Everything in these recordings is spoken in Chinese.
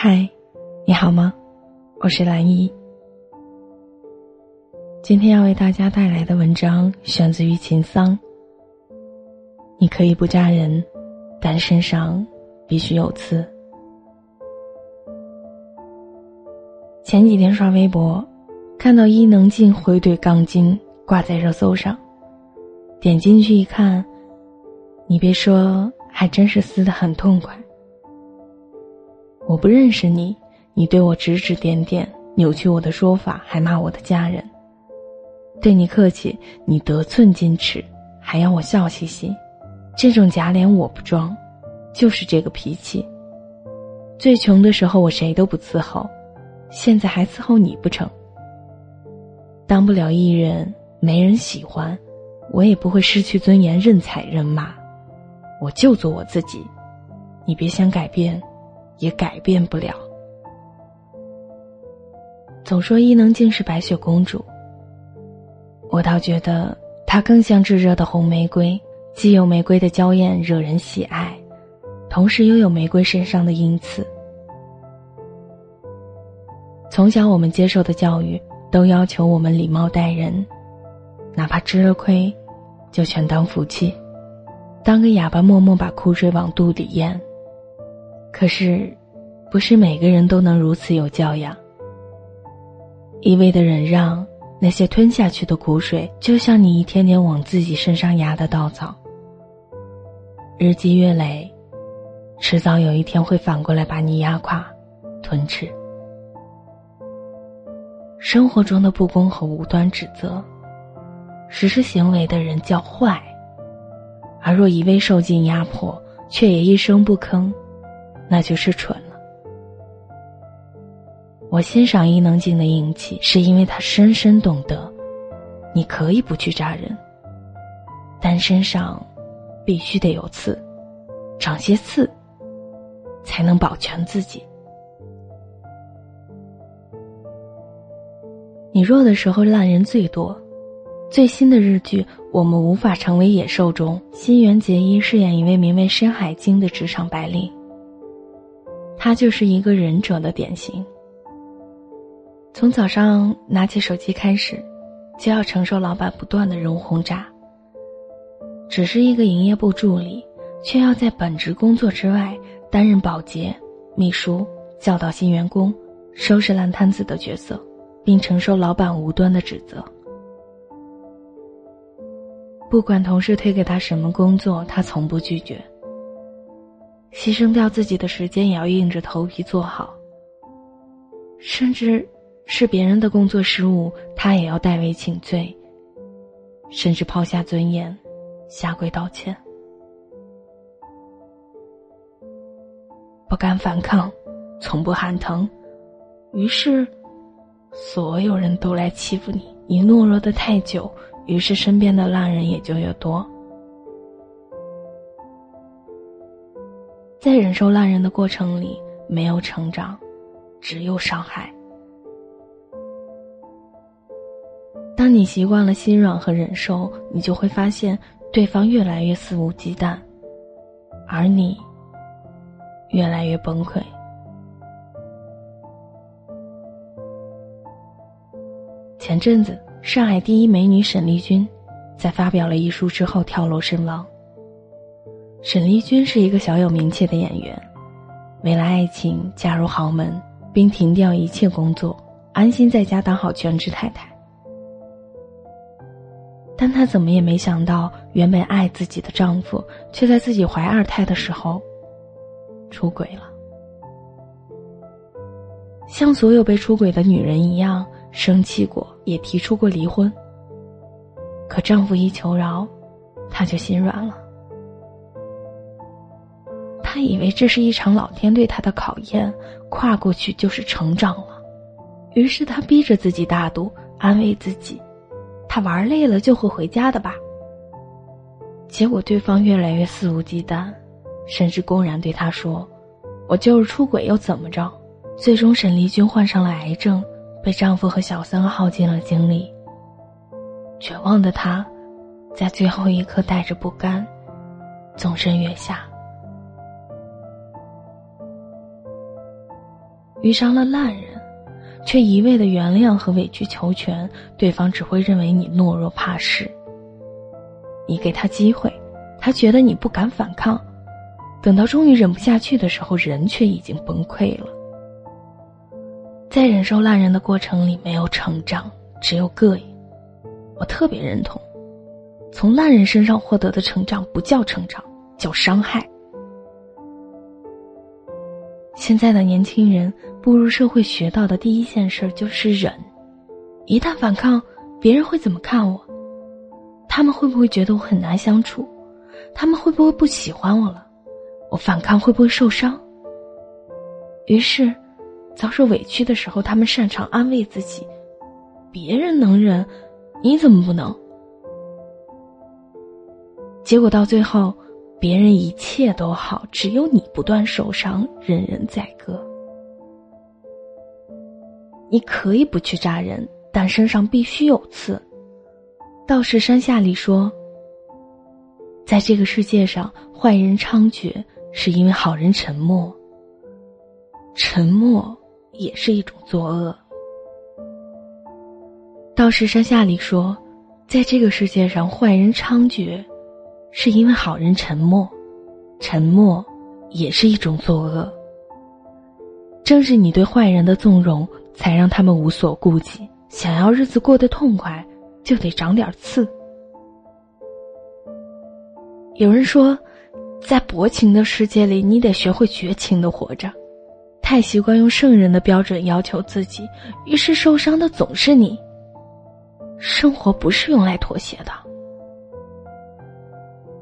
嗨，你好吗？我是兰姨。今天要为大家带来的文章选自于秦桑。你可以不扎人，但身上必须有刺。前几天刷微博，看到伊能静回怼钢筋挂在热搜上，点进去一看，你别说，还真是撕的很痛快。我不认识你，你对我指指点点，扭曲我的说法，还骂我的家人。对你客气，你得寸进尺，还要我笑嘻嘻。这种假脸我不装，就是这个脾气。最穷的时候我谁都不伺候，现在还伺候你不成？当不了艺人，没人喜欢，我也不会失去尊严，任踩任骂。我就做我自己，你别想改变。也改变不了。总说伊能静是白雪公主，我倒觉得她更像炙热的红玫瑰，既有玫瑰的娇艳惹人喜爱，同时又有玫瑰身上的阴刺。从小我们接受的教育都要求我们礼貌待人，哪怕吃了亏，就全当福气，当个哑巴默默把苦水往肚里咽。可是，不是每个人都能如此有教养。一味的忍让，那些吞下去的苦水，就像你一天天往自己身上压的稻草。日积月累，迟早有一天会反过来把你压垮、吞吃。生活中的不公和无端指责，实施行为的人叫坏；而若一味受尽压迫，却也一声不吭。那就是蠢。我欣赏伊能静的硬气，是因为她深深懂得，你可以不去扎人，但身上必须得有刺，长些刺，才能保全自己。你弱的时候烂人最多。最新的日剧《我们无法成为野兽》中，新垣结衣饰演一位名为深海晶的职场白领。他就是一个忍者的典型。从早上拿起手机开始，就要承受老板不断的人物轰炸。只是一个营业部助理，却要在本职工作之外担任保洁、秘书、教导新员工、收拾烂摊子的角色，并承受老板无端的指责。不管同事推给他什么工作，他从不拒绝。牺牲掉自己的时间，也要硬着头皮做好。甚至是别人的工作失误，他也要代为请罪。甚至抛下尊严，下跪道歉。不敢反抗，从不喊疼，于是，所有人都来欺负你。你懦弱的太久，于是身边的烂人也就越多。在忍受烂人的过程里，没有成长，只有伤害。当你习惯了心软和忍受，你就会发现对方越来越肆无忌惮，而你越来越崩溃。前阵子，上海第一美女沈丽君，在发表了遗书之后跳楼身亡。沈丽君是一个小有名气的演员，为了爱情嫁入豪门，并停掉一切工作，安心在家当好全职太太。但她怎么也没想到，原本爱自己的丈夫，却在自己怀二胎的时候出轨了。像所有被出轨的女人一样，生气过，也提出过离婚。可丈夫一求饶，她就心软了。她以为这是一场老天对她的考验，跨过去就是成长了。于是她逼着自己大度，安慰自己：“他玩累了就会回家的吧。”结果对方越来越肆无忌惮，甚至公然对他说：“我就是出轨又怎么着？”最终，沈丽君患上了癌症，被丈夫和小三耗尽了精力。绝望的她，在最后一刻带着不甘，纵身跃下。遇上了烂人，却一味的原谅和委曲求全，对方只会认为你懦弱怕事。你给他机会，他觉得你不敢反抗，等到终于忍不下去的时候，人却已经崩溃了。在忍受烂人的过程里，没有成长，只有膈应。我特别认同，从烂人身上获得的成长不叫成长，叫伤害。现在的年轻人步入社会学到的第一件事就是忍，一旦反抗，别人会怎么看我？他们会不会觉得我很难相处？他们会不会不喜欢我了？我反抗会不会受伤？于是，遭受委屈的时候，他们擅长安慰自己：别人能忍，你怎么不能？结果到最后。别人一切都好，只有你不断受伤，人人宰割。你可以不去扎人，但身上必须有刺。道士山下里说，在这个世界上，坏人猖獗是因为好人沉默。沉默也是一种作恶。道士山下里说，在这个世界上，坏人猖獗。是因为好人沉默，沉默也是一种作恶。正是你对坏人的纵容，才让他们无所顾忌。想要日子过得痛快，就得长点刺。有人说，在薄情的世界里，你得学会绝情的活着。太习惯用圣人的标准要求自己，于是受伤的总是你。生活不是用来妥协的。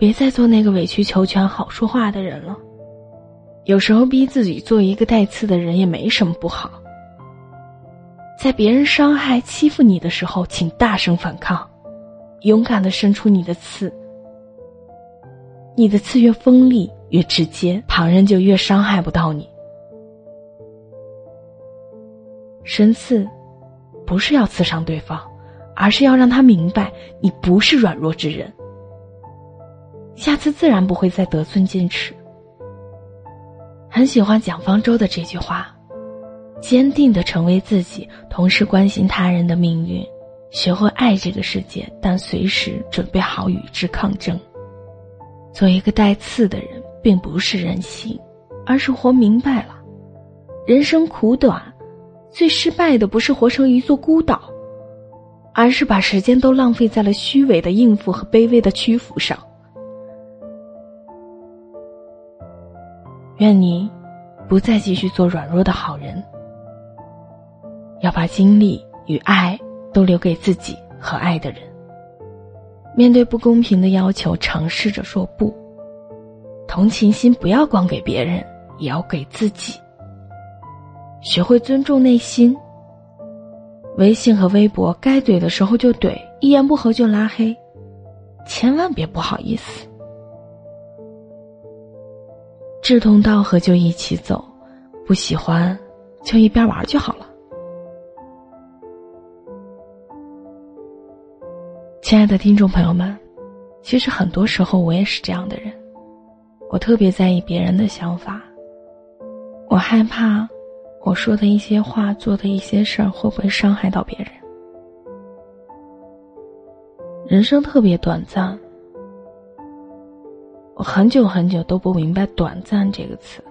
别再做那个委曲求全、好说话的人了。有时候逼自己做一个带刺的人也没什么不好。在别人伤害、欺负你的时候，请大声反抗，勇敢的伸出你的刺。你的刺越锋利、越直接，旁人就越伤害不到你。神刺，不是要刺伤对方，而是要让他明白你不是软弱之人。下次自然不会再得寸进尺。很喜欢蒋方舟的这句话：“坚定的成为自己，同时关心他人的命运，学会爱这个世界，但随时准备好与之抗争。做一个带刺的人，并不是任性，而是活明白了，人生苦短，最失败的不是活成一座孤岛，而是把时间都浪费在了虚伪的应付和卑微的屈服上。”愿你不再继续做软弱的好人，要把精力与爱都留给自己和爱的人。面对不公平的要求，尝试着说不。同情心不要光给别人，也要给自己。学会尊重内心。微信和微博该怼的时候就怼，一言不合就拉黑，千万别不好意思。志同道合就一起走，不喜欢就一边玩就好了。亲爱的听众朋友们，其实很多时候我也是这样的人，我特别在意别人的想法，我害怕我说的一些话、做的一些事儿会不会伤害到别人。人生特别短暂。我很久很久都不明白“短暂”这个词，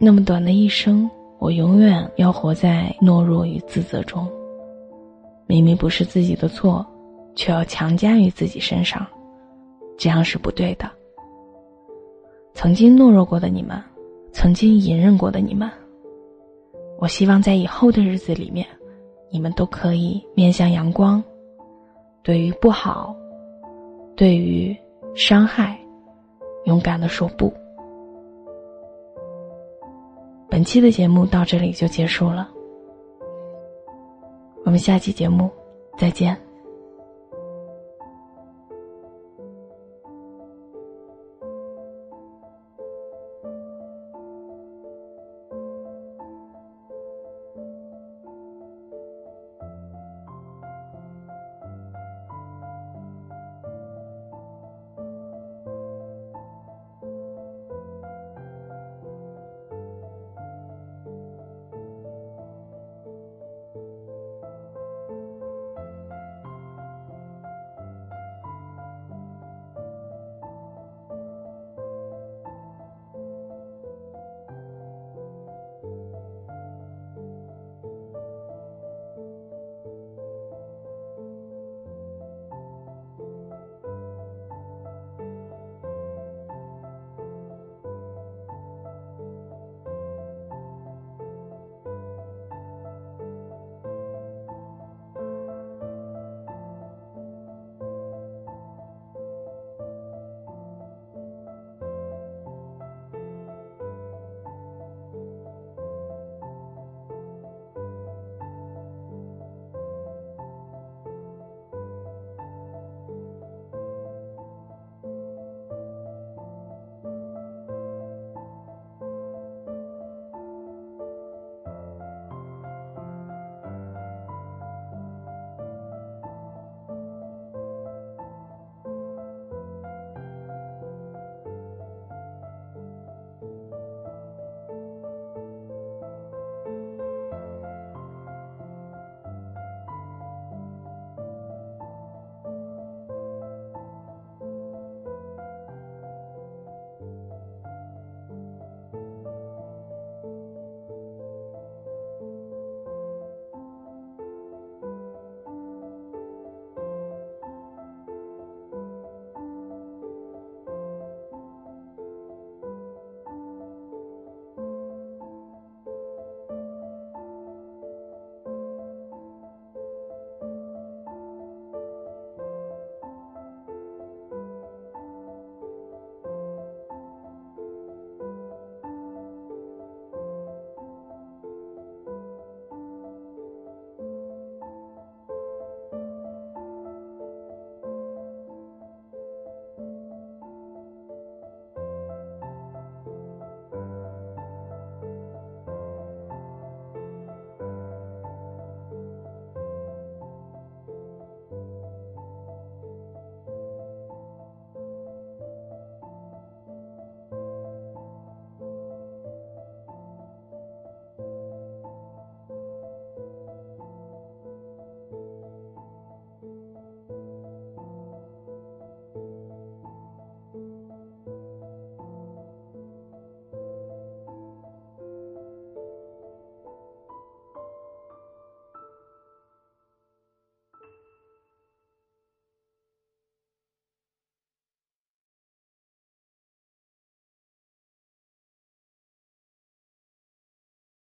那么短的一生，我永远要活在懦弱与自责中。明明不是自己的错，却要强加于自己身上，这样是不对的。曾经懦弱过的你们，曾经隐忍过的你们，我希望在以后的日子里面，你们都可以面向阳光。对于不好，对于伤害。勇敢的说不。本期的节目到这里就结束了，我们下期节目再见。